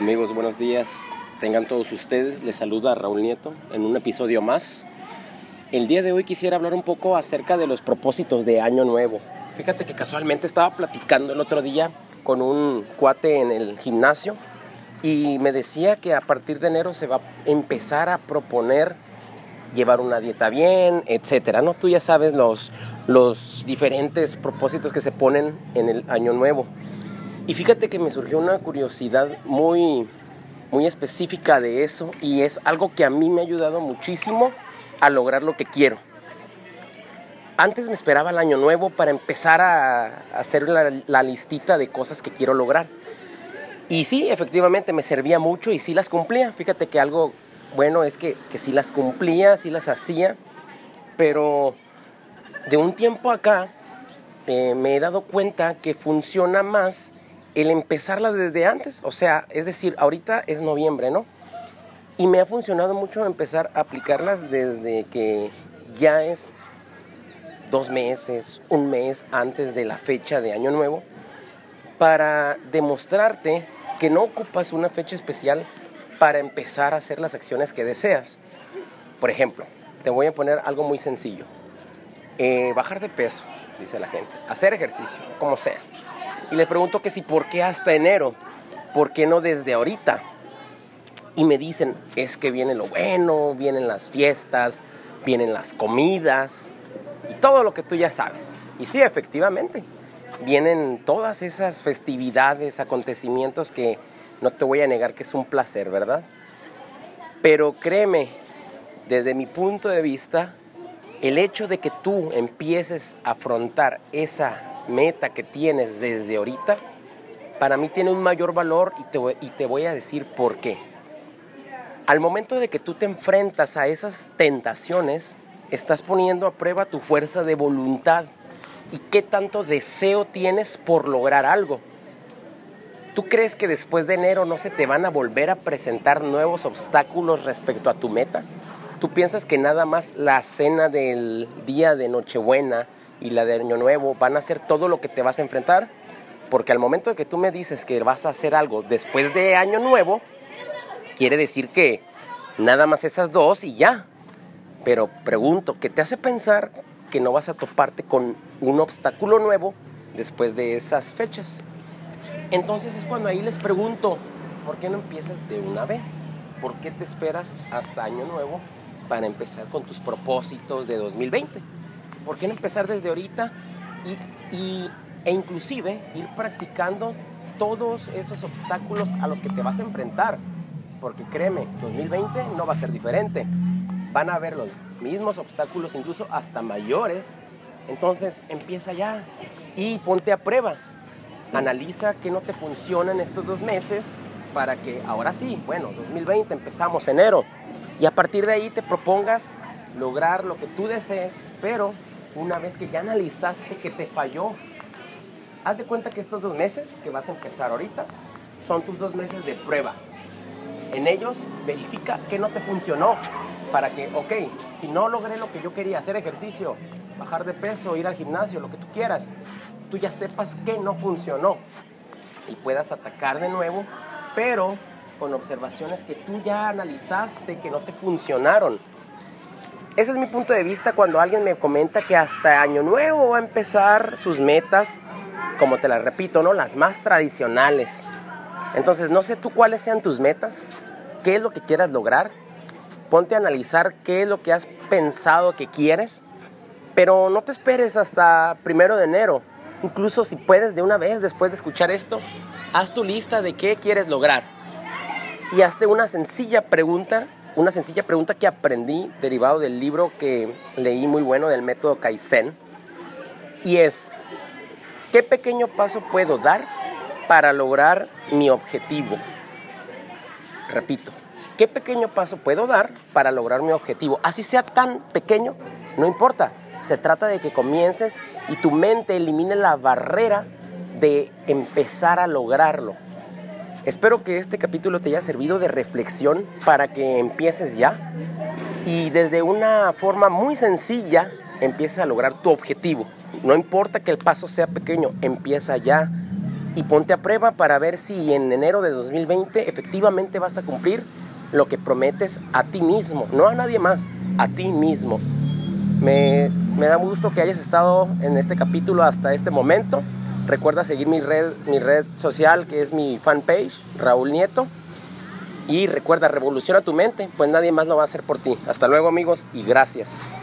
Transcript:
Amigos, buenos días. Tengan todos ustedes. Les saluda Raúl Nieto en un episodio más. El día de hoy quisiera hablar un poco acerca de los propósitos de Año Nuevo. Fíjate que casualmente estaba platicando el otro día con un cuate en el gimnasio y me decía que a partir de enero se va a empezar a proponer llevar una dieta bien, etcétera, ¿no? Tú ya sabes los, los diferentes propósitos que se ponen en el año nuevo. Y fíjate que me surgió una curiosidad muy, muy específica de eso y es algo que a mí me ha ayudado muchísimo a lograr lo que quiero. Antes me esperaba el año nuevo para empezar a hacer la, listita de cosas que quiero lograr. Y sí, efectivamente me servía mucho y sí las cumplía. Fíjate que algo bueno es que, que sí las cumplía, sí las hacía, pero de un tiempo acá eh, me he dado cuenta que funciona más el empezarlas desde antes, o sea, es decir, ahorita es noviembre, ¿no? Y me ha funcionado mucho empezar a aplicarlas desde que ya es dos meses, un mes antes de la fecha de Año Nuevo, para demostrarte que no ocupas una fecha especial para empezar a hacer las acciones que deseas. Por ejemplo, te voy a poner algo muy sencillo. Eh, bajar de peso, dice la gente. Hacer ejercicio, como sea. Y le pregunto que si, ¿por qué hasta enero? ¿Por qué no desde ahorita? Y me dicen, es que viene lo bueno, vienen las fiestas, vienen las comidas y todo lo que tú ya sabes. Y sí, efectivamente, vienen todas esas festividades, acontecimientos que no te voy a negar que es un placer, ¿verdad? Pero créeme, desde mi punto de vista, el hecho de que tú empieces a afrontar esa meta que tienes desde ahorita, para mí tiene un mayor valor y te, y te voy a decir por qué. Al momento de que tú te enfrentas a esas tentaciones, estás poniendo a prueba tu fuerza de voluntad y qué tanto deseo tienes por lograr algo. ¿Tú crees que después de enero no se te van a volver a presentar nuevos obstáculos respecto a tu meta? ¿Tú piensas que nada más la cena del día de Nochebuena, y la de Año Nuevo van a ser todo lo que te vas a enfrentar. Porque al momento de que tú me dices que vas a hacer algo después de Año Nuevo, quiere decir que nada más esas dos y ya. Pero pregunto, ¿qué te hace pensar que no vas a toparte con un obstáculo nuevo después de esas fechas? Entonces es cuando ahí les pregunto, ¿por qué no empiezas de una vez? ¿Por qué te esperas hasta Año Nuevo para empezar con tus propósitos de 2020? ¿Por qué no empezar desde ahorita y, e inclusive ir practicando todos esos obstáculos a los que te vas a enfrentar? Porque créeme, 2020 no va a ser diferente. Van a haber los mismos obstáculos, incluso hasta mayores. Entonces empieza ya y ponte a prueba. Analiza qué no te funciona en estos dos meses para que ahora sí, bueno, 2020 empezamos enero y a partir de ahí te propongas lograr lo que tú desees, pero una vez que ya analizaste que te falló, haz de cuenta que estos dos meses que vas a empezar ahorita son tus dos meses de prueba. En ellos verifica qué no te funcionó para que, ok, si no logré lo que yo quería, hacer ejercicio, bajar de peso, ir al gimnasio, lo que tú quieras, tú ya sepas qué no funcionó y puedas atacar de nuevo, pero con observaciones que tú ya analizaste que no te funcionaron ese es mi punto de vista cuando alguien me comenta que hasta Año Nuevo va a empezar sus metas, como te las repito, ¿no? Las más tradicionales. Entonces, no sé tú cuáles sean tus metas, qué es lo que quieras lograr. Ponte a analizar qué es lo que has pensado que quieres, pero no te esperes hasta primero de enero. Incluso si puedes de una vez después de escuchar esto, haz tu lista de qué quieres lograr. Y hazte una sencilla pregunta una sencilla pregunta que aprendí derivado del libro que leí muy bueno del método Kaizen. Y es, ¿qué pequeño paso puedo dar para lograr mi objetivo? Repito, ¿qué pequeño paso puedo dar para lograr mi objetivo? Así sea tan pequeño, no importa. Se trata de que comiences y tu mente elimine la barrera de empezar a lograrlo. Espero que este capítulo te haya servido de reflexión para que empieces ya y desde una forma muy sencilla empieces a lograr tu objetivo. No importa que el paso sea pequeño, empieza ya y ponte a prueba para ver si en enero de 2020 efectivamente vas a cumplir lo que prometes a ti mismo, no a nadie más, a ti mismo. Me, me da gusto que hayas estado en este capítulo hasta este momento. Recuerda seguir mi red, mi red social que es mi fanpage, Raúl Nieto. Y recuerda, revoluciona tu mente, pues nadie más lo va a hacer por ti. Hasta luego amigos y gracias.